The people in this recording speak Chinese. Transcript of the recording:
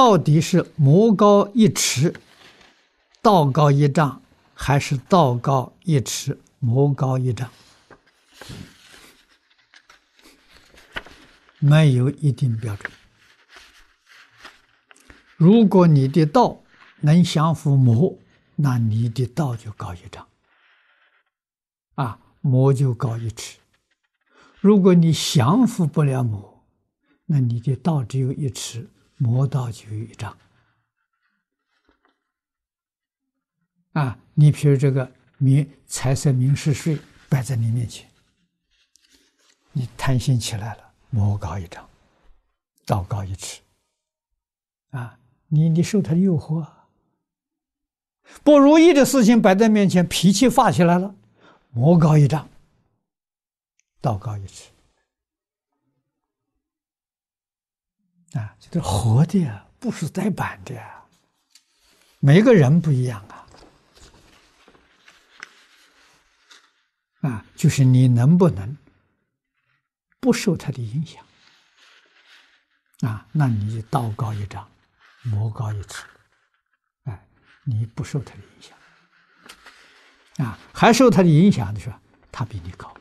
到底是魔高一尺，道高一丈，还是道高一尺，魔高一丈？没有一定标准。如果你的道能降伏魔，那你的道就高一丈，啊，魔就高一尺。如果你降伏不了魔，那你的道只有一尺，魔道就有一丈。啊，你比如这个名财色名食睡摆在你面前，你贪心起来了，魔高一丈，道高一尺。啊，你你受他的诱惑。不如意的事情摆在面前，脾气发起来了，魔高一丈，道高一尺，啊，这是活的呀，不是呆板的呀。每个人不一样啊，啊，就是你能不能不受他的影响，啊，那你道高一丈，魔高一尺。哎你不受他的影响，啊，还受他的影响的时候，他比你高。